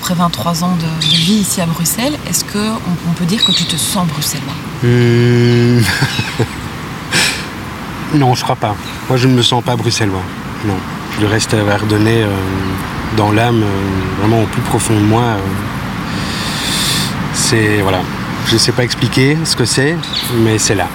après 23 ans de, vie ici à Bruxelles, est-ce qu'on on peut dire que tu te sens bruxellois hmm. Non, je crois pas. Moi, je ne me sens pas bruxellois. Non. Je reste ardennais euh, dans l'âme, euh, vraiment au plus profond de moi. Euh. c'est. Voilà. Je ne sais pas expliquer ce que c'est, mais c'est là.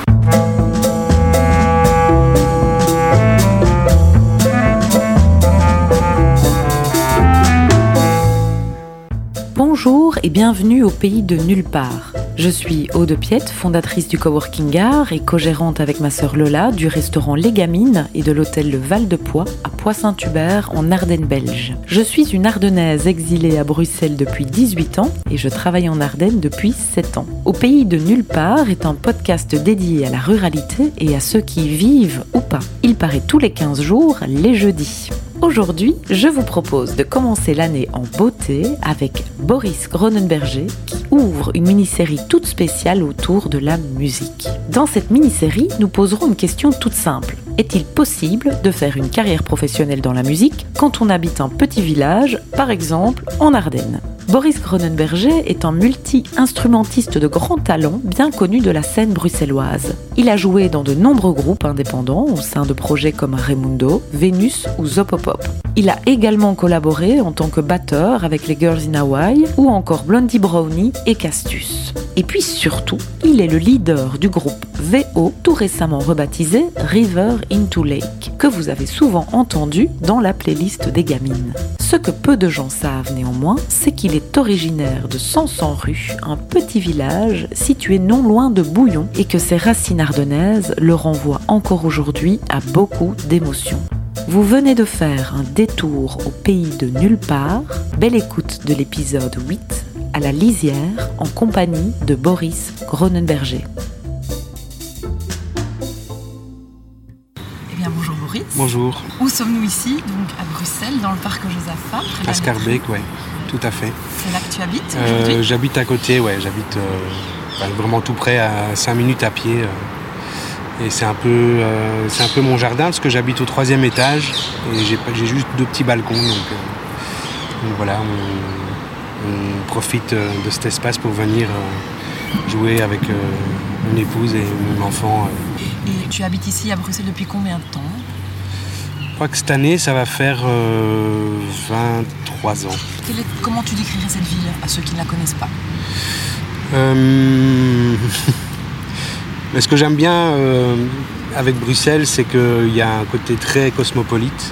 Et bienvenue au pays de nulle part. Je suis Aude Piette, fondatrice du Coworking Art et co-gérante avec ma sœur Lola du restaurant Les Gamines et de l'hôtel Le Val de Poix à Poix-Saint-Hubert en Ardennes belge. Je suis une Ardennaise exilée à Bruxelles depuis 18 ans et je travaille en Ardennes depuis 7 ans. Au pays de nulle part est un podcast dédié à la ruralité et à ceux qui y vivent ou pas. Il paraît tous les 15 jours, les jeudis. Aujourd'hui, je vous propose de commencer l'année en beauté avec Boris Gronenberger qui ouvre une mini-série toute spéciale autour de la musique. Dans cette mini-série, nous poserons une question toute simple. Est-il possible de faire une carrière professionnelle dans la musique quand on habite un petit village, par exemple en Ardennes Boris Gronenberger est un multi-instrumentiste de grand talent, bien connu de la scène bruxelloise. Il a joué dans de nombreux groupes indépendants au sein de projets comme Raimundo, Vénus ou Zopopop. Il a également collaboré en tant que batteur avec les Girls in Hawaii ou encore Blondie Brownie et Castus. Et puis surtout, il est le leader du groupe VO, tout récemment rebaptisé River into Lake, que vous avez souvent entendu dans la playlist des gamines. Ce que peu de gens savent néanmoins, c'est qu'il est originaire de Sansan-Rue, un petit village situé non loin de Bouillon, et que ses racines ardennaises le renvoient encore aujourd'hui à beaucoup d'émotions. Vous venez de faire un détour au pays de nulle part. Belle écoute de l'épisode 8 à la lisière en compagnie de Boris Gronenberger. Eh bien bonjour Boris. Bonjour. Où sommes-nous ici Donc à Bruxelles, dans le parc Josaphat. À Scarbeck, oui, tout à fait. C'est là que tu habites euh, J'habite à côté, ouais, j'habite euh, vraiment tout près, à 5 minutes à pied. Euh. Et c'est un, peu, euh, c'est un peu mon jardin parce que j'habite au troisième étage et j'ai, j'ai juste deux petits balcons. Donc, euh, voilà, on, profite de cet espace pour venir jouer avec mon épouse et mon enfant. Et tu habites ici à Bruxelles depuis combien de temps? Je crois que cette année, ça va faire 23 ans. Comment tu décrirais cette ville à ceux qui ne la connaissent pas Mais ce que j'aime bien euh, avec Bruxelles, c'est qu'il y a un côté très cosmopolite.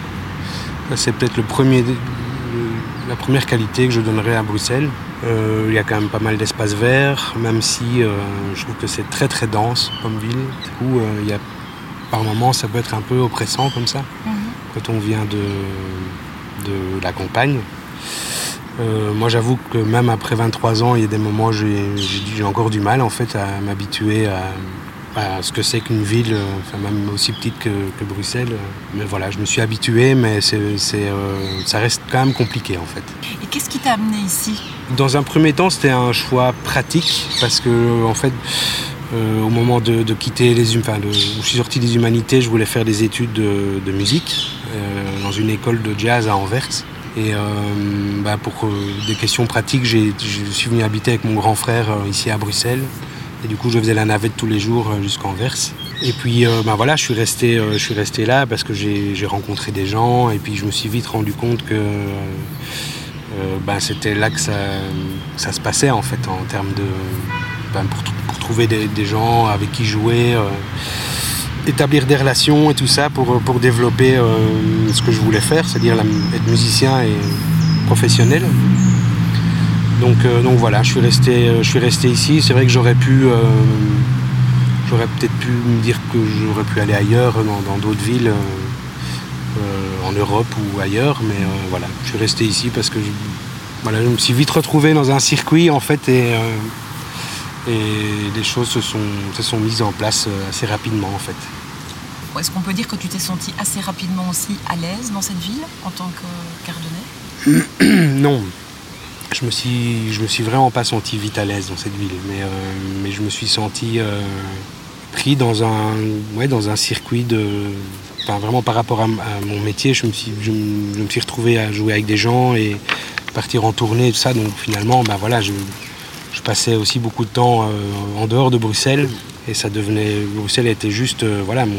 C'est peut-être le premier, la première qualité que je donnerais à Bruxelles. Euh, il y a quand même pas mal d'espaces verts, même si euh, je trouve que c'est très très dense comme ville. Du coup, il y a, par moments, ça peut être un peu oppressant comme ça, mhm. quand on vient de, de la campagne. Moi, j'avoue que même après 23 ans, il y a des moments où j'ai encore du mal en fait à m'habituer à, ce que c'est qu'une ville, euh, enfin même aussi petite que, Bruxelles. Euh, mais voilà, je me suis habitué, mais euh, ça reste quand même compliqué en fait. Et qu'est-ce qui t'a amené ici? Dans un premier temps, c'était un choix pratique parce que en fait. au moment de, quitter les enfin, de, je suis sorti des humanités, je voulais faire des études de, musique dans une école de jazz à Anvers. Et bah, pour des questions pratiques, je suis venu habiter avec mon grand frère ici à Bruxelles. Et du coup, je faisais la navette tous les jours euh, jusqu'en Verse. Et puis, euh, ben voilà, je suis resté, euh, je suis resté là parce que j'ai rencontré des gens. Et puis, je me suis vite rendu compte que ben, c'était là que ça, ça, se passait en fait en termes de ben, pour, pour, trouver des, gens avec qui jouer, établir des relations et tout ça pour, pour développer ce que je voulais faire, c'est-à-dire être musicien et professionnel. Euh, donc, voilà, je suis resté, euh, je suis resté ici. C'est vrai que j'aurais pu, euh, j'aurais peut-être pu me dire que j'aurais pu aller ailleurs, dans d'autres villes, en Europe ou ailleurs, mais voilà, je suis resté ici parce que je, voilà, me suis vite retrouvé dans un circuit en fait et, et les choses se sont, se sont mises en place assez rapidement en fait. Est-ce qu'on peut dire que tu t'es senti assez rapidement aussi à l'aise dans cette ville en tant que cardonnais Non, je me suis, je me suis vraiment pas senti vite à l'aise dans cette ville, mais, euh, mais je me suis senti euh, pris dans un, ouais, dans un circuit de, enfin, vraiment par rapport à, mon métier, je me suis, je, me suis retrouvé à jouer avec des gens et partir en tournée et tout ça. Donc finalement, bah voilà, je, passais aussi beaucoup de temps en dehors de Bruxelles. Et ça devenait. Bruxelles était juste voilà, mon,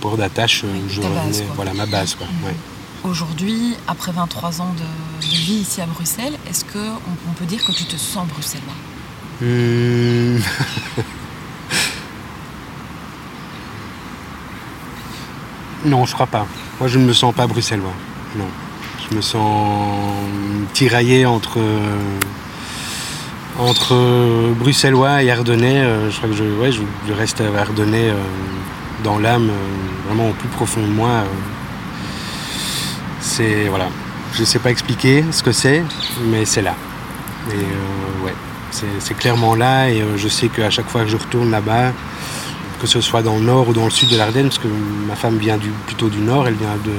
port d'attache. je voilà, ma base. Quoi, Aujourd'hui, après 23 ans de, vie ici à Bruxelles, est-ce qu'on on peut dire que tu te sens bruxellois? Hmm. Non, je crois pas. Moi, je ne me sens pas bruxellois. Non. Je me sens tiraillé entre, entre bruxellois et ardennais. Euh, je crois que je, je, reste ardennais euh, dans l'âme, euh, vraiment au plus profond de moi. C'est voilà, je sais pas expliquer ce que c'est, mais c'est là. Et euh, ouais, c'est clairement là. Et euh, je sais qu'à chaque fois que je retourne là-bas, que ce soit dans le nord ou dans le sud de l'Ardenne, parce que ma femme vient du, plutôt du nord, elle vient de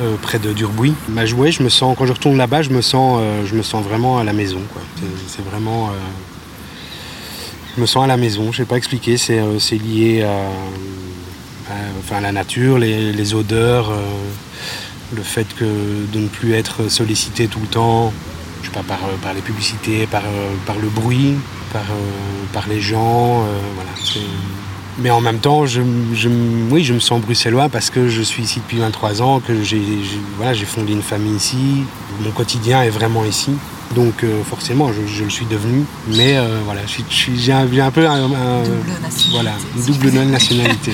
euh, près de Durbuy. Bah, je, je me sens quand je retourne là-bas, je me sens, je me sens vraiment à la maison. C'est vraiment, je me sens à la maison. Je sais pas expliquer. C'est lié à, enfin, la nature, les, odeurs le fait que de ne plus être sollicité tout le temps, je sais pas, par, les publicités, par, par le bruit, par, par les gens. Euh, voilà, mais en même temps, je, oui, je me sens bruxellois parce que je suis ici depuis 23 ans, que j'ai voilà, fondé une famille ici, mon quotidien est vraiment ici. Donc euh, forcément, je, le suis devenu. Mais euh, voilà, j'ai un, un, peu un, voilà, une double nationalité.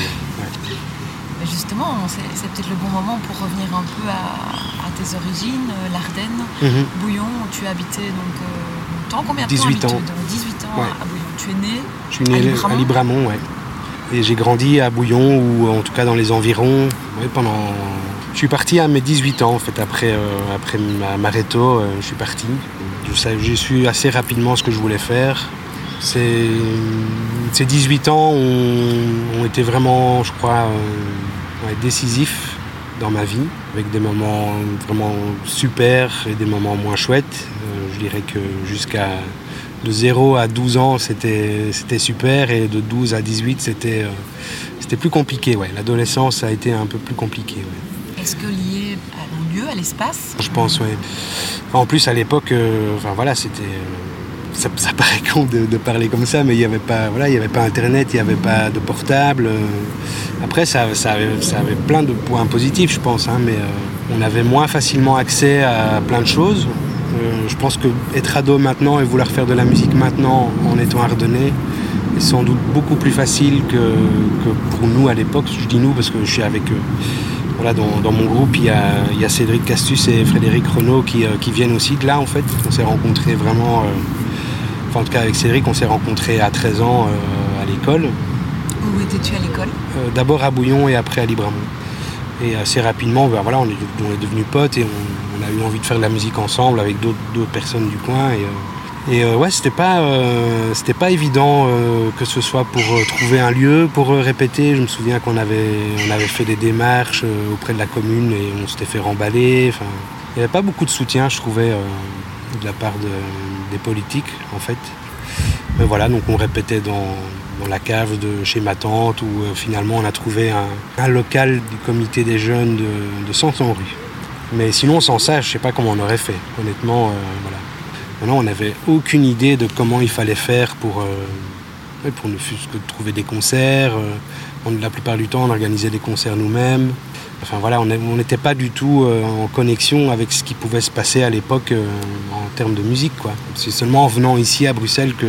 justement, c'est peut-être le bon moment pour revenir un peu à, tes origines, euh, l'Ardenne, mhm. Bouillon, où tu habitais donc, euh, longtemps. Combien de 18 temps ans. 18 ans à Bouillon? Tu es né Je suis né à Libramont, ouais. Et j'ai grandi à Bouillon, ou en tout cas dans les environs, pendant... Je suis parti à mes 18 ans, en fait, après, euh, après ma Mareto, je suis parti. J'ai su assez rapidement ce que je voulais faire. Ces, 18 ans ont, été vraiment, je crois, décisif dans ma vie, avec des moments vraiment super et des moments moins chouettes. Euh, je dirais que jusqu'à de 0 à 12 ans, c'était super, et de 12 à 18, c'était euh, c'était plus compliqué. Ouais. L'adolescence a été un peu plus compliquée. Est-ce que lié au lieu, à l'espace? Je pense, oui. en plus, à l'époque, euh, enfin voilà, c'était ça, paraît con de, parler comme ça, mais il n'y avait pas, voilà, il y avait pas Internet, il n'y avait pas de portable. Euh. Après, ça, ça, avait, plein de points positifs, je pense, hein, mais euh, on avait moins facilement accès à plein de choses. Euh, je pense que être ado maintenant et vouloir faire de la musique maintenant en étant ardennais est sans doute beaucoup plus facile que, pour nous à l'époque. Je dis nous parce que je suis avec voilà, dans, mon groupe, il y, a, Cédric Castus et Frédéric Renaud qui, qui, viennent aussi de là en fait. On s'est rencontrés vraiment en tout cas avec Cédric, on s'est rencontrés à 13 ans euh, à l'école. Où étais-tu à l'école? Euh, D'abord à Bouillon et après à Libramont. Et assez rapidement, ben voilà, on est, devenus potes et on, a eu envie de faire de la musique ensemble avec d'autres personnes du coin. Et, euh, ouais, c'était pas, c'était pas évident que ce soit pour trouver un lieu, pour répéter. Je me souviens qu'on avait, on avait fait des démarches auprès de la commune et on s'était fait remballer. Il n'y avait pas beaucoup de soutien, je trouvais, de la part des politiques en fait. Mais voilà, donc on répétait dans, la cave de chez ma tante où euh, finalement on a trouvé un, local du comité des jeunes de, de rue. Mais sinon sans ça, je sais pas comment on aurait fait. Honnêtement, euh, voilà. Maintenant on n'avait aucune idée de comment il fallait faire pour, euh, pour ne fût-ce que trouver des concerts. la plupart du temps on organisait des concerts nous-mêmes. Enfin voilà, on n'était pas du tout euh, en connexion avec ce qui pouvait se passer à l'époque euh, en termes de musique. C'est seulement en venant ici à Bruxelles que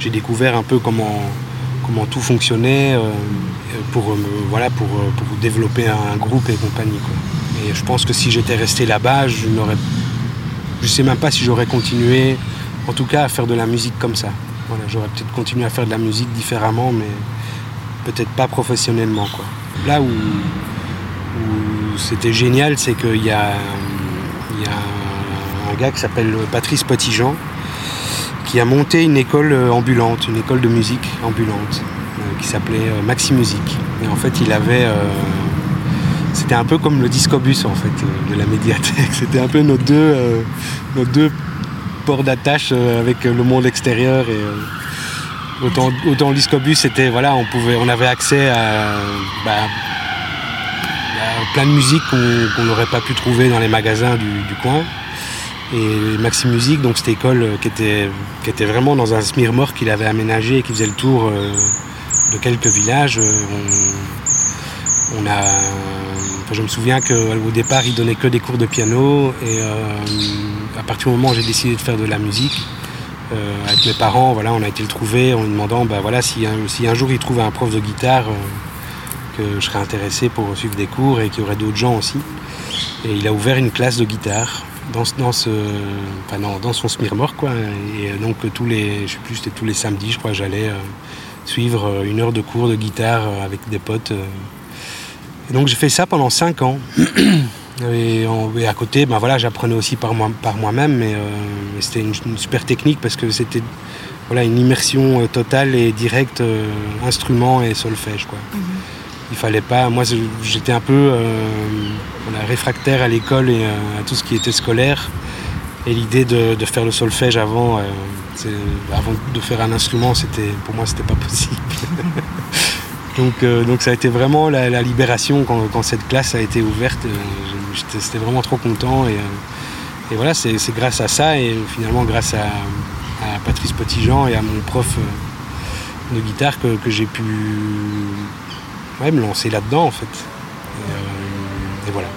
j'ai découvert un peu comment, comment tout fonctionnait euh, pour, voilà, pour, développer un groupe et compagnie. Et je pense que si j'étais resté là-bas, je n'aurais. Je sais même pas si j'aurais continué, en tout cas, à faire de la musique comme ça. Voilà, j'aurais peut-être continué à faire de la musique différemment, mais peut-être pas professionnellement. Là où c'était génial, c'est qu'il y a, un gars qui s'appelle Patrice Potigean qui a monté une école ambulante, une école de musique ambulante euh, qui s'appelait euh, Maxi Musique. Et en fait, il avait. Euh, c'était un peu comme le discobus en fait de la médiathèque. C'était un peu nos deux, nos deux ports d'attache avec le monde extérieur et autant, autant le discobus c'était voilà on pouvait on avait accès à bah, plein de musique qu'on n'aurait pas pu trouver dans les magasins du, coin. Et Maxi Musique, donc cette école qui était, qui était vraiment dans un smirmor qu'il avait aménagé et qui faisait le tour de quelques villages. Je me souviens qu'au départ, il donnait que des cours de piano et à partir du moment où j'ai décidé de faire de la musique, euh, avec mes parents, voilà, on a été le trouver en lui demandant bah, voilà, si, un, jour il trouvait un prof de guitare, euh, que je serais intéressé pour suivre des cours et qu'il y aurait d'autres gens aussi. Et il a ouvert une classe de guitare dans, son Smirmor. Quoi. Et donc tous les, je sais plus, c'était tous les samedis, je crois, j'allais euh, suivre une heure de cours de guitare avec des potes. Et donc j'ai fait ça pendant cinq ans. Et, à côté, ben voilà, j'apprenais aussi par, moi, par moi-même, mais, euh, c'était une, super technique parce que c'était voilà, une immersion euh, totale et directe, euh, instrument et solfège. Quoi. Mhm. Il fallait pas. Moi, j'étais un peu réfractaire à l'école et à tout ce qui était scolaire. Et l'idée de, faire le solfège avant, avant de faire un instrument, c'était, pour moi, c'était pas possible. donc, donc ça a été vraiment la, libération quand, quand, cette classe a été ouverte j'étais vraiment trop content. Et, euh, voilà, c'est grâce à ça et finalement grâce à, Patrice Potigeant et à mon prof euh, de guitare que, j'ai pu me lancer là-dedans en fait. et euh, voilà.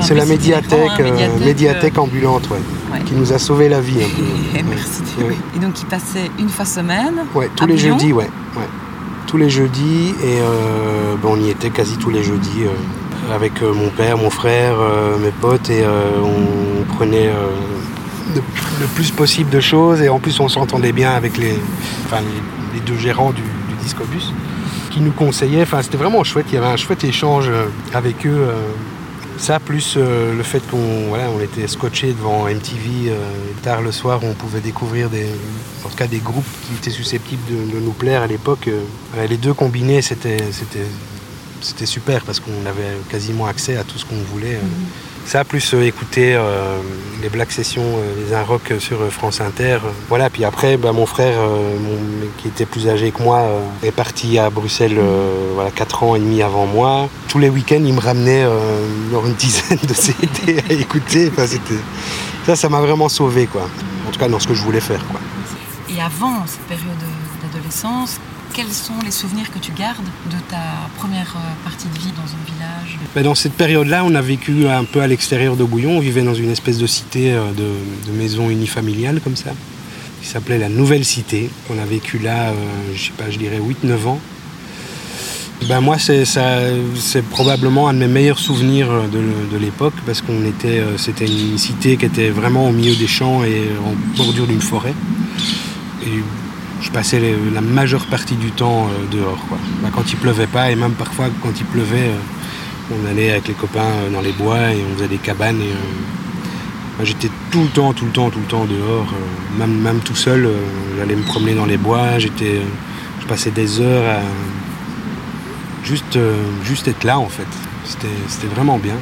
C'est la médiathèque, euh, médiathèque, ambulante, qui nous a sauvé la vie Merci. Et donc il passait une fois semaine. Ouais, tous les jeudis, ouais, tous les jeudis et euh, ben, on y était quasi tous les jeudis euh, avec mon père, mon frère, mes potes et on prenait le plus possible de choses et en plus on s'entendait bien avec les, les, deux gérants du, du discobus qui nous conseillaient. Enfin, c'était vraiment chouette. Il y avait un chouette échange avec eux ça, plus euh, le fait qu'on était scotché devant MTV euh, tard le soir, on pouvait découvrir des, en cas des groupes qui étaient susceptibles de, nous plaire à l'époque. Euh, les deux combinés, c'était super parce qu'on avait quasiment accès à tout ce qu'on voulait. Mhm. Ça, plus euh, écouter euh, les Black Sessions, euh, les un rock sur France Inter. voilà, puis après, bah, mon frère, qui était plus âgé que moi, est parti à Bruxelles voilà, 4 ans et demi avant moi. Tous les week-ends, il me ramenait une dizaine de CD à écouter. ça, ça m'a vraiment sauvé, quoi. En tout cas, dans ce que je voulais faire, quoi. Et avant cette période d'adolescence, quels sont les souvenirs que tu gardes de ta première euh, partie de vie dans un village ben, Dans cette période-là, on a vécu un peu à l'extérieur de Bouillon. On vivait dans une espèce de cité euh, de, maison unifamiliale comme ça, qui s'appelait la Nouvelle Cité. On a vécu là, euh, je sais pas, je dirais 8-9 ans. Ben moi, c'est, probablement un de mes meilleurs souvenirs de, l'époque parce qu'on était, c'était une cité qui était vraiment au milieu des champs et en bordure d'une forêt. Je passais la majeure partie du temps euh, dehors. Bah, quand il pleuvait pas, et même parfois quand il pleuvait, euh, on allait avec les copains euh, dans les bois et on faisait des cabanes. Et, bah, j'étais tout le temps, tout le temps, tout le temps dehors. même, même tout seul, j'allais me promener dans les bois. J'étais, je passais des heures à juste, juste être là en fait. C'était, vraiment bien.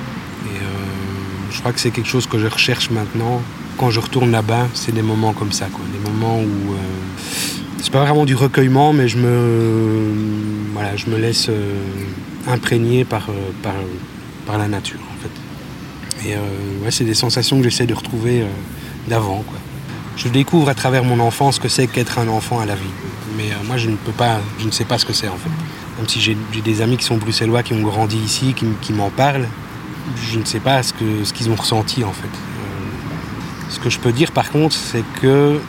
Et je crois que c'est quelque chose que je recherche maintenant quand je retourne là-bas, c'est des moments comme ça, quoi. Des moments où c'est pas vraiment du recueillement, mais je me, voilà, je me laisse euh, imprégner par, euh, par, par, la nature. Et euh, ouais, c'est des sensations que j'essaie de retrouver d'avant. Je découvre à travers mon enfance ce que c'est qu'être un enfant à la vie. Mais moi, je ne peux pas, je ne sais pas ce que c'est, en fait. Même si j'ai des amis qui sont bruxellois, qui ont grandi ici, qui, qui m'en parlent, je ne sais pas ce qu'ils ce qu'ils ont ressenti, en fait Ce que je peux dire par contre, c'est que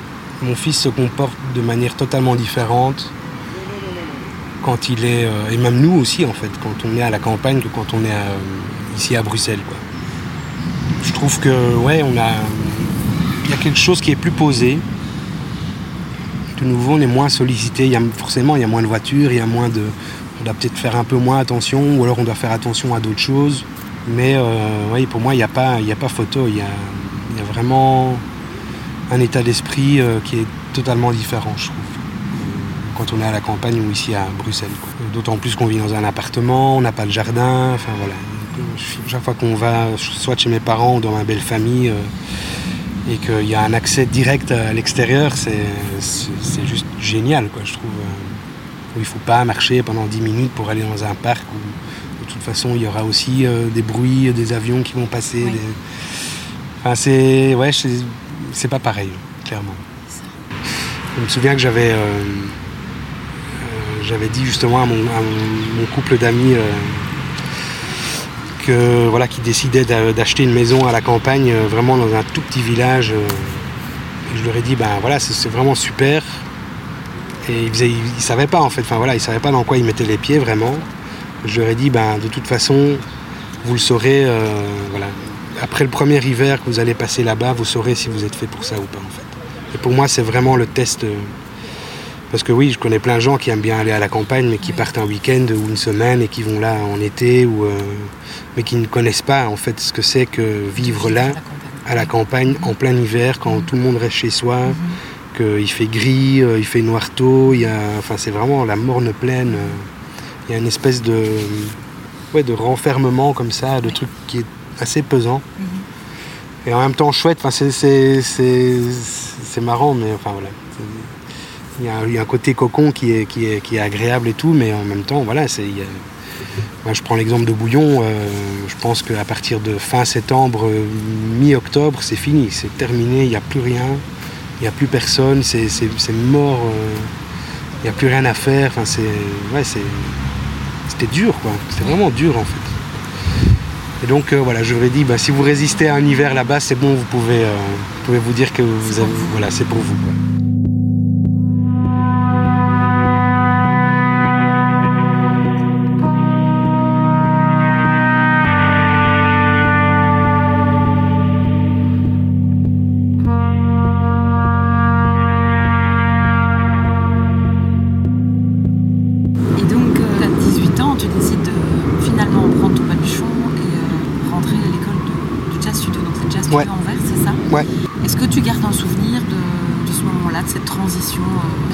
mon fils se comporte de manière totalement différente quand il est, euh, et même nous aussi en fait, quand on est à la campagne que quand on est euh, ici à Bruxelles. Je trouve que ouais, il y a quelque chose qui est plus posé. De nouveau, on est moins sollicité. Il y a, forcément, il y a moins de voitures, il y a moins de, on doit peut-être faire un peu moins attention, ou alors on doit faire attention à d'autres choses. Mais euh, pour moi, il n'y a pas, a pas photo. Il y a, il y a vraiment un état d'esprit qui est totalement différent, je trouve quand on est à la campagne ou ici à Bruxelles. D'autant plus qu'on vit dans un appartement, on n'a pas de jardin, enfin voilà. Chaque fois qu'on va, soit chez mes parents ou dans ma belle famille, euh, et qu'il y a un accès direct à l'extérieur, c'est juste génial, quoi, je trouve. Où il ne faut pas marcher pendant 10 minutes pour aller dans un parc où de toute façon il y aura aussi euh, des bruits, des avions qui vont passer. Enfin, c'est ouais, c'est pas pareil, clairement. Je me souviens que j'avais euh, j'avais dit justement à mon, couple d'amis euh, que voilà qui décidait d'acheter une maison à la campagne, euh, vraiment dans un tout petit village. Euh, je leur ai dit ben voilà c'est vraiment super. Et ils, ne savaient pas en fait, enfin voilà, ils savaient pas dans quoi ils mettaient les pieds vraiment. Je leur ai dit ben de toute façon vous le saurez voilà. Après le premier hiver que vous allez passer là-bas, vous saurez si vous êtes fait pour ça ou pas en fait. Et pour moi c'est vraiment le test parce que oui, je connais plein de gens qui aiment bien aller à la campagne, mais qui partent un week-end ou une semaine et qui vont là en été, ou, euh, mais qui ne connaissent pas en fait ce que c'est que vivre là, à la campagne, en plein hiver, quand tout le monde reste chez soi, mhm. qu'il fait gris, euh, il fait noir tôt, il y a, enfin c'est vraiment la morne pleine. Euh, il y a une espèce de, ouais, de renfermement comme ça, de truc qui est assez pesant. Mhm. Et en même temps chouette, enfin c'est marrant, mais enfin voilà. Il y, a, un côté cocon qui est, qui, est, qui est agréable et tout, mais en même temps, voilà, c'est. Moi, je prends l'exemple de Bouillon. Euh, je pense qu'à partir de fin septembre, euh, mi-octobre, c'est fini, c'est terminé. Il n'y a plus rien, il n'y a plus personne, c'est mort. Euh, il n'y a plus rien à faire. Enfin, c'est, ouais, c'était dur, quoi. C'était vraiment dur, en fait. Et donc, voilà, je vous ai dit, bah, si vous résistez à un hiver là-bas, c'est bon, vous pouvez, vous pouvez vous dire que vous avez, voilà, c'est pour vous. Quoi.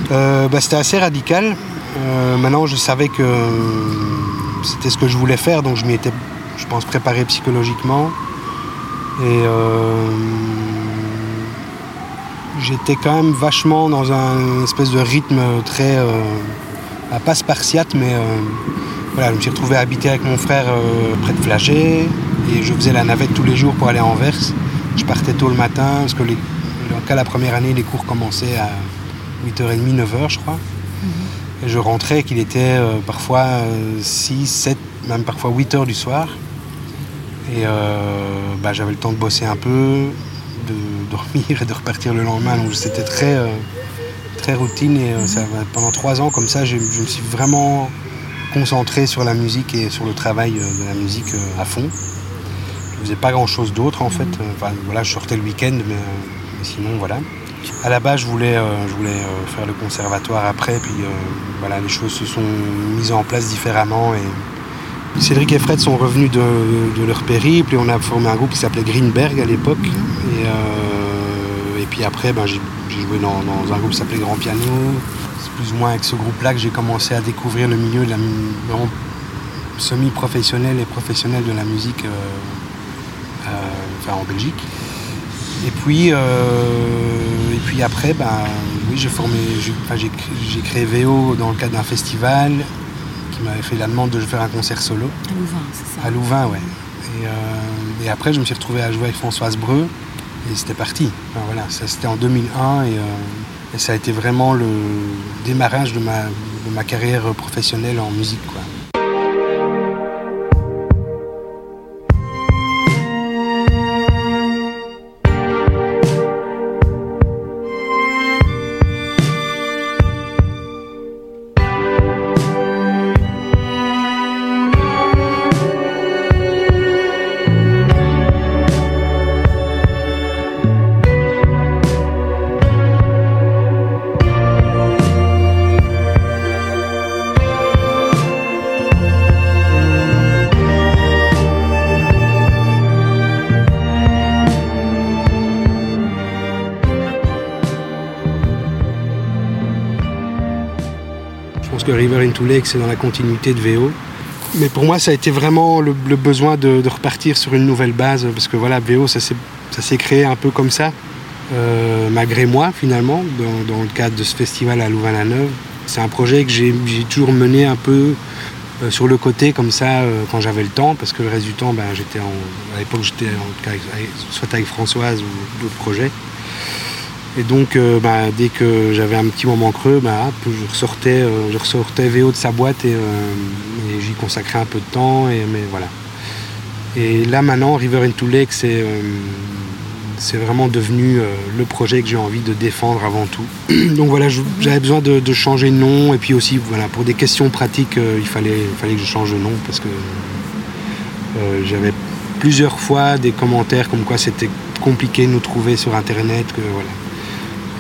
Bah, c'était assez radical. Euh, maintenant, je savais que c'était ce que je voulais faire, donc je m'y étais, je pense, préparé psychologiquement. Et euh, j'étais quand même vachement dans un espèce de rythme très, euh, pas spartiate, mais voilà, je me suis retrouvé à habiter avec mon frère près de Flagey et je faisais la navette tous les jours pour aller à Anvers. Je partais tôt le matin parce que les, cas la première année, les cours commençaient à 8h30, 9h, je crois. Et je rentrais qu'il était euh, parfois 6, euh, 7, même parfois 8 h du soir. Et euh, bah, j'avais le temps de bosser un peu, de dormir et de repartir le lendemain. Donc c'était très, très routine. Et pendant trois ans, comme ça, je, me suis vraiment concentré sur la musique et sur le travail de la musique à fond. Je faisais pas grand chose d'autre en fait. Enfin, voilà, je sortais le week-end, mais sinon voilà. À la base, je voulais, euh, je voulais euh, faire le conservatoire après, puis euh, voilà, les choses se sont mises en place différemment. Et Cédric et Fred sont revenus de, leur périple et on a formé un groupe qui s'appelait Greenberg à l'époque. Et, puis après, ben, j'ai joué dans, un groupe qui s'appelait Grand Piano. C'est plus ou moins avec ce groupe-là que j'ai commencé à découvrir le milieu de la semi-professionnel et professionnel de la musique en Belgique. Et puis, euh, et puis après, bah, oui, j'ai formé, j'ai créé VO dans le cadre d'un festival qui m'avait fait la demande de faire un concert solo. À Louvain, c'est ça À Louvain, ouais. Et, euh, et, après, je me suis retrouvé à jouer avec Françoise Breu et c'était parti. voilà, ça c'était en 2001 euh, et, ça a été vraiment le démarrage de ma, de ma carrière professionnelle en musique. Quoi. Into Lake, c'est dans la continuité de VO. Mais pour moi, ça a été vraiment le, besoin de, repartir sur une nouvelle base, parce que voilà, VO, ça s'est créé un peu comme ça, euh, malgré moi finalement, dans, le cadre de ce festival à Louvain-la-Neuve. C'est un projet que j'ai toujours mené un peu euh, sur le côté comme ça euh, quand j'avais le temps, parce que le reste du temps, ben, j'étais à l'époque j'étais soit avec Françoise ou d'autres projets. Et donc, euh, bah, dès que j'avais un petit moment creux, bah, je, ressortais, euh, je VO de sa boîte et, euh, j'y consacrais un peu de temps. Et, mais voilà. Et là, maintenant, River into Lake, c'est vraiment devenu le projet que j'ai envie de défendre avant tout. donc voilà, j'avais besoin de, changer de nom. Et puis aussi, voilà, pour des questions pratiques, il, fallait, fallait que je change de nom parce que j'avais plusieurs fois des commentaires comme quoi c'était compliqué de nous trouver sur Internet. Que, voilà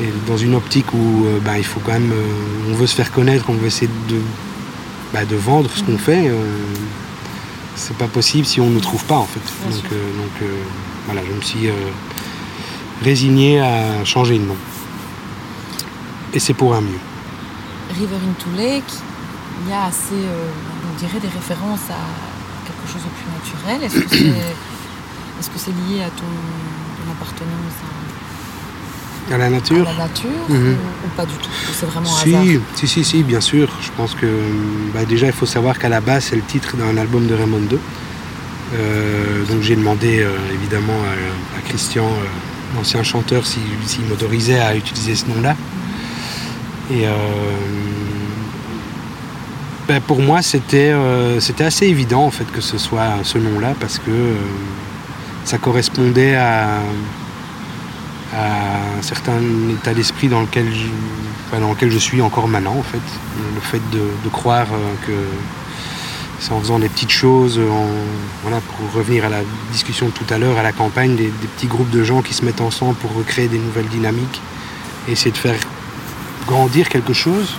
et dans une optique où euh, bah, il faut quand même, euh, on veut se faire connaître, on veut essayer de, bah, de vendre ce qu'on fait, euh, c'est pas possible si on ne nous trouve pas en fait. donc, donc voilà, je me suis résigné à changer de nom. Et c'est pour un mieux. River into Lake, il y a assez, on dirait, des références à quelque chose de plus naturel. Est-ce que c'est lié à ton, ton appartenance à à la nature À la nature mhm. ou, pas du tout C'est vraiment si, Si, si, si, bien sûr. Je pense que bah, déjà, il faut savoir qu'à la base, c'est le titre d'un album de Raymond II. Euh, donc j'ai demandé euh, évidemment à, Christian, euh, l'ancien chanteur, s'il m'autorisait à utiliser ce nom-là. Et bah, pour moi, c'était assez évident en fait que ce soit ce nom-là parce que ça correspondait à, à un certain état d'esprit dans lequel je, dans lequel je suis encore maintenant en fait. Le fait de, croire euh, que c'est en faisant des petites choses, en, voilà, pour revenir à la discussion de tout à l'heure, à la campagne, des, petits groupes de gens qui se mettent ensemble pour recréer des nouvelles dynamiques et essayer de faire grandir quelque chose.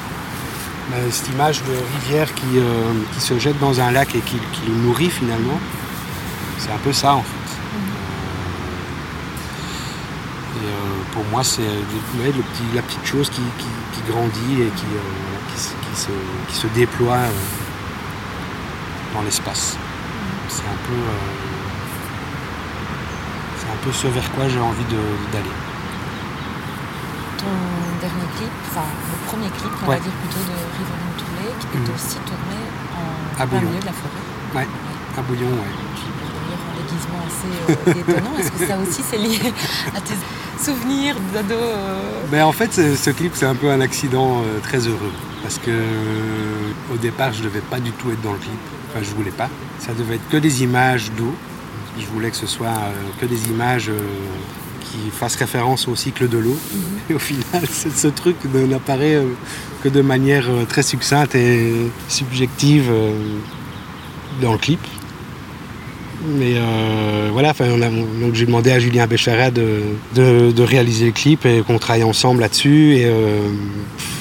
Bah, cette image de rivière qui, euh, qui, se jette dans un lac et qui, qui le nourrit finalement, c'est un peu ça en fait. Pour moi, c'est euh, la petite chose qui, grandit et qui, euh, se, déploie euh, dans l'espace. C'est un peu, c'est un peu ce vers quoi j'ai envie d'aller. Ton dernier clip, enfin le premier clip, on va dire plutôt de River Lake, qui est mhm. aussi tourné en plein milieu de la forêt. Ouais, à Bouillon, ouais assez euh, étonnant. Est-ce que ça aussi c'est lié à tes souvenirs d'ado euh ben, En fait, ce clip c'est un peu un accident euh, très heureux. Parce que au départ, je ne devais pas du tout être dans le clip. Enfin, je voulais pas. Ça devait être que des images d'eau. Je voulais que ce soit que des images qui fassent référence au cycle de l'eau. Mhm. Et au final, ce truc n'apparaît que de manière très succincte et subjective dans le clip. Mais euh, voilà, donc j'ai demandé à Julien Bécharat de, de, réaliser le clip et qu'on travaille ensemble là-dessus. Et euh,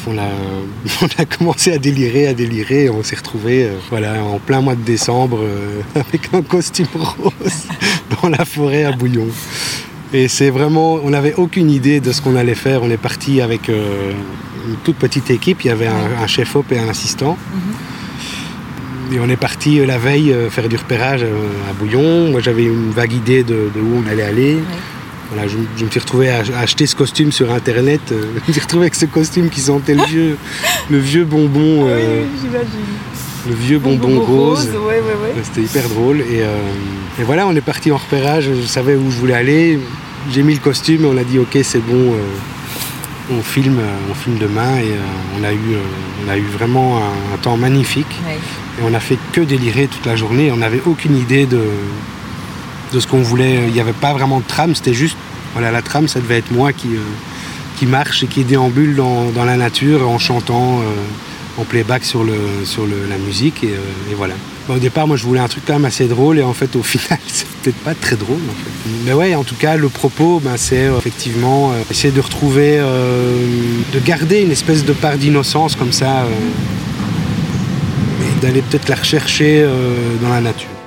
on, a, on, a, commencé à délirer, à délirer. Et on s'est retrouvé euh, voilà, en plein mois de décembre avec un costume rose dans la forêt à Bouillon. Et c'est vraiment, on n'avait aucune idée de ce qu'on allait faire. On est parti avec une toute petite équipe. Il y avait un, chef-op et un assistant. Mhm. Et on est parti euh, la veille euh, faire du repérage euh, à Bouillon. Moi j'avais une vague idée de, où on allait aller. Voilà, je, me suis retrouvé à, acheter ce costume sur internet. je me suis retrouvé avec ce costume qui sentait le vieux, le vieux bonbon. le vieux bonbon, rose. C'était hyper drôle. Et, voilà, on est parti en repérage. Je savais où je voulais aller. J'ai mis le costume et on a dit ok c'est bon. On filme, on filme demain et on a eu, on a eu vraiment un, temps magnifique. Et on n'a fait que délirer toute la journée. On n'avait aucune idée de, de ce qu'on voulait. Il n'y avait pas vraiment de trame, c'était juste, voilà, la trame, ça devait être moi qui, euh, qui marche et qui déambule dans, dans la nature en chantant euh, en playback sur, sur la musique. Et, euh, voilà. au départ, moi, je voulais un truc quand même assez drôle et en fait, au final, c'est peut-être pas très drôle. Mais ouais, en tout cas, le propos, ben, c'est effectivement essayer de retrouver, de garder une espèce de part d'innocence comme ça d'aller peut-être la rechercher euh, dans la nature.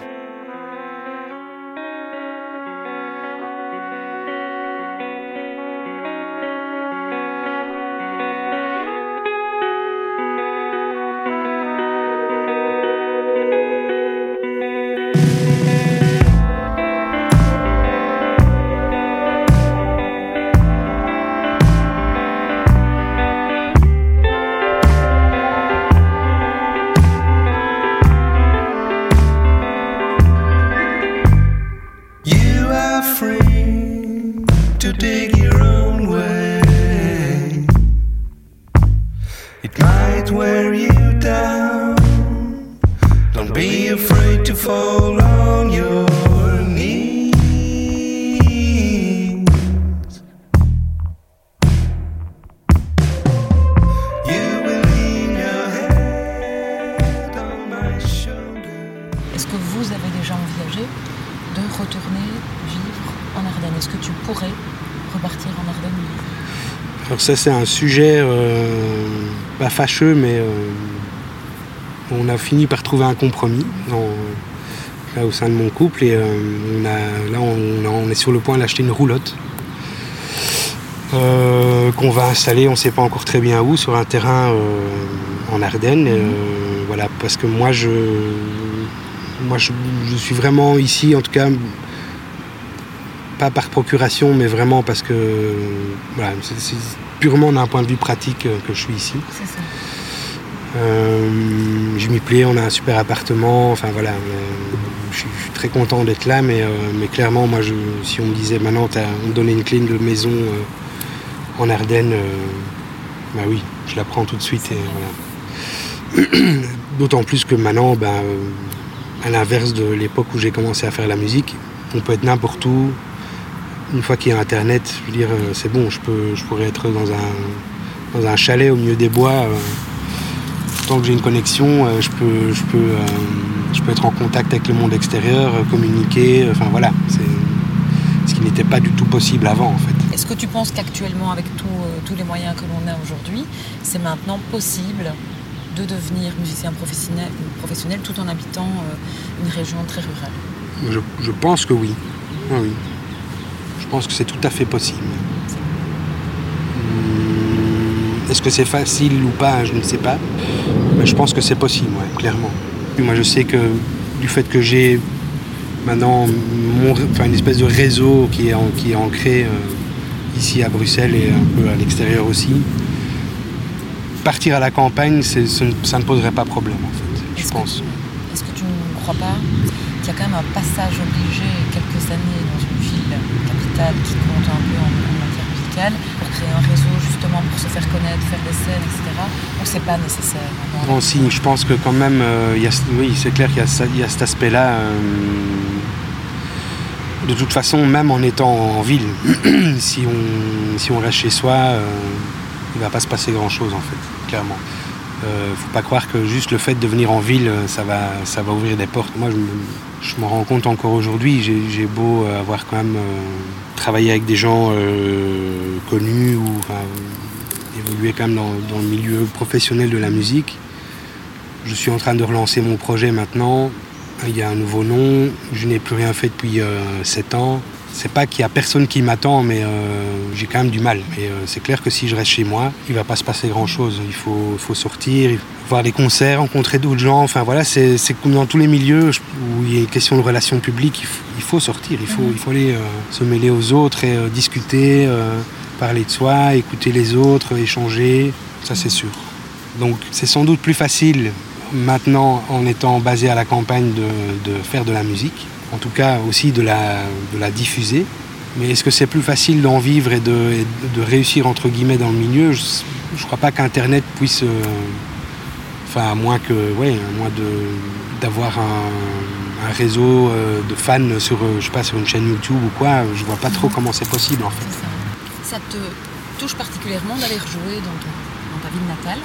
Ça c'est un sujet euh, pas fâcheux mais euh, on a fini par trouver un compromis là, au sein de mon couple et euh, là on, est sur le point d'acheter une roulotte qu'on va installer, on ne sait pas encore très bien où, sur un terrain en Ardennes. voilà, parce que moi je, moi je, suis vraiment ici, en tout cas pas par procuration, mais vraiment parce que voilà, c'est purement d'un point de vue pratique euh, que je suis ici. C'est ça. Euh, je m'y plais, on a un super appartement, enfin voilà, euh, je suis, je suis très content d'être là, mais, euh, mais clairement, moi, je, si on me disait maintenant, on me donnait une clé de maison en Ardennes, bah oui, je la prends tout de suite et voilà. D'autant plus que maintenant, euh, à l'inverse de l'époque où j'ai commencé à faire la musique, on peut être n'importe où. Une fois qu'il y a Internet, je veux dire, euh, c'est bon, je, peux, je pourrais être dans un, dans un chalet au milieu des bois. euh, tant que j'ai une connexion, euh, je, peux, je, peux, je peux être en contact avec le monde extérieur, communiquer, enfin voilà. C'est ce qui n'était pas du tout possible avant en fait. Est-ce que tu penses qu'actuellement, avec tout, euh, tous les moyens que l'on a aujourd'hui, c'est maintenant possible de devenir musicien professionnel, professionnel tout en habitant euh, une région très rurale? Je, je pense que oui. Oui, oui. Pense que c'est tout à fait possible. Hum, Est-ce que c'est facile ou pas Je ne sais pas. Mais je pense que c'est possible, ouais, clairement. Moi, je sais que du fait que j'ai maintenant mon, enfin, une espèce de réseau qui est, en- qui est ancré euh, ici à Bruxelles et un peu à l'extérieur aussi, partir à la campagne, ça ne poserait pas problème, en fait, je pense. Est-ce que tu ne crois pas qu'il y a quand même un passage obligé quelques années dans qui compte un peu en, en matière musicale pour créer un réseau justement pour se faire connaître, faire des scènes, etc. Ou c'est pas nécessaire maintenant Bon, si, je pense que quand même, euh, il y a, oui, c'est clair qu'il y a, y cet aspect-là. euh, de toute façon, même en étant en ville, si on, si on reste chez soi, euh, il va pas se passer grand-chose en fait, clairement. Euh, faut pas croire que juste le fait de venir en ville, euh, ça va, ça va ouvrir des portes. Moi, je me, rends compte encore aujourd'hui, j'ai beau euh, avoir quand même euh, travaillé avec des gens euh, connus ou enfin, évoluer quand même dans, dans le milieu professionnel de la musique. Je suis en train de relancer mon projet maintenant. Il y a un nouveau nom. Je n'ai plus rien fait depuis 7 ans. C'est pas qu'il y a personne qui m'attend, mais euh, j'ai quand même du mal. Et euh, c'est clair que si je reste chez moi, il va pas se passer grand chose. Il faut, faut sortir, voir des concerts, rencontrer d'autres gens. Enfin voilà, c'est comme dans tous les milieux où il y a une question de relations publiques. Il faut, il faut sortir, il faut, il faut aller euh, se mêler aux autres et euh, discuter, parler de soi, écouter les autres, échanger. Ça c'est sûr. Donc c'est sans doute plus facile maintenant en étant basé à la campagne de, de faire de la musique, en tout cas aussi de la, de la diffuser. Mais est-ce que c'est plus facile d'en vivre et de, et de réussir entre guillemets dans le milieu? Je ne crois pas qu'Internet puisse, euh, enfin à moins que, ouais, à moins d'avoir un, un réseau euh, de fans sur, euh, je sais pas, sur une chaîne YouTube ou quoi, je vois pas trop comment c'est possible en fait. Ça. Ça te touche particulièrement d'aller rejouer dans, ton- dans ta ville natale?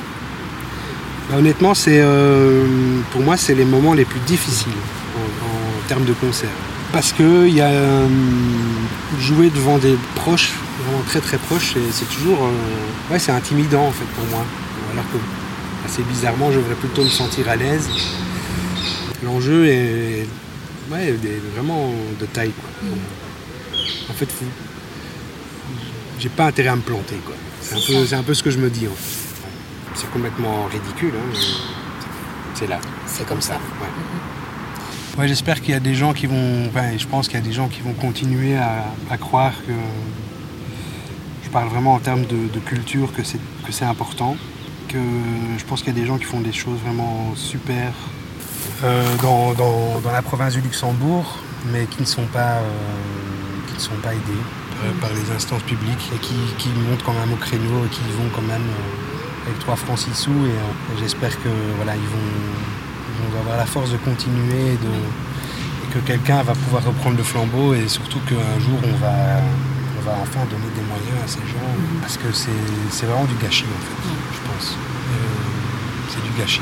Bah, honnêtement, c'est euh, pour moi, c'est les moments les plus difficiles en, en termes de concert. Parce que il y a euh, jouer devant des proches, vraiment très très proches, c'est toujours, euh, ouais, c'est intimidant en fait pour moi. Alors que assez bizarrement, je devrais plutôt me sentir à l'aise. L'enjeu est, ouais, vraiment de taille. Quoi. En fait, faut- j'ai pas intérêt à me planter. quoi. C'est un, peu- c'est un peu ce que je me dis en fait. C'est complètement ridicule, hein, mais c'est là. C'est comme ça. Ouais. Ouais, j'espère qu'il y a des gens qui vont. Je pense qu'il y a des gens qui vont continuer à, croire que. Je parle vraiment en termes de, culture, que c'est important. Que je pense qu'il y a des gens qui font des choses vraiment super euh, dans, dans- dans la province du Luxembourg, mais qui ne sont pas, euh, qui ne sont pas aidés euh, par les instances publiques et qui, qui montent quand même au créneau et qui vont quand même avec 3 francs 6 sous et j'espère que voilà, ils vont, vont, avoir la force de continuer de, et que quelqu'un va pouvoir reprendre le flambeau et surtout qu'un jour on va, on va enfin donner des moyens à ces gens mhm. parce que c'est vraiment du gâchis en fait, je pense. c'est du gâchis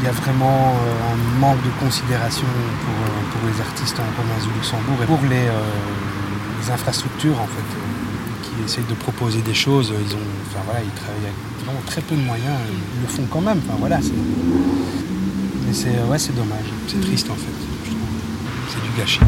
il y a vraiment euh, un manque de considération pour, euh, pour, les artistes en province du Luxembourg et pour les, euh, infrastructures en fait, qui essayent de proposer des choses. Ils, ont, enfin, voilà, ils travaillent avec vraiment très peu de moyens, ils le font quand même. Enfin, voilà, c'est ouais, dommage, c'est triste en fait, C'est du gâchis.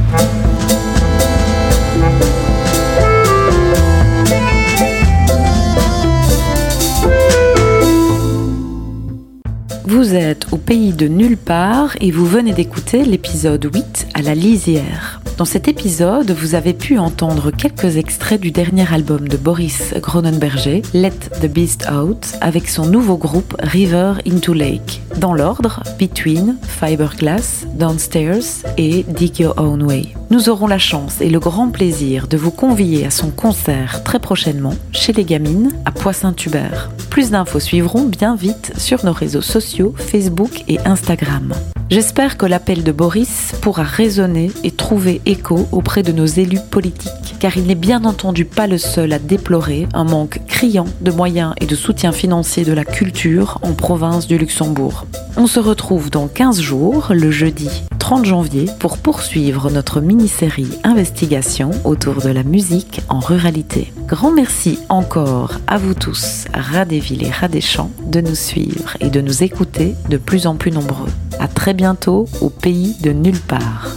Vous êtes au pays de nulle part et vous venez d'écouter l'épisode 8 à la lisière. Dans cet épisode, vous avez pu entendre quelques extraits du dernier album de Boris Gronenberger, Let the Beast Out, avec son nouveau groupe River into Lake. Dans l'ordre, Between, Fiberglass, Downstairs et Dig Your Own Way. Nous aurons la chance et le grand plaisir de vous convier à son concert très prochainement chez les gamines à Poisson-Tubert. Plus d'infos suivront bien vite sur nos réseaux sociaux Facebook et Instagram. J'espère que l'appel de Boris pourra résonner et trouver écho auprès de nos élus politiques, car il n'est bien entendu pas le seul à déplorer un manque criant de moyens et de soutien financier de la culture en province du Luxembourg. On se retrouve dans 15 jours, le jeudi 30 janvier, pour poursuivre notre mini-série Investigation autour de la musique en ruralité. Grand merci encore à vous tous, villes et rats des champs, de nous suivre et de nous écouter de plus en plus nombreux. À très bientôt au pays de nulle part.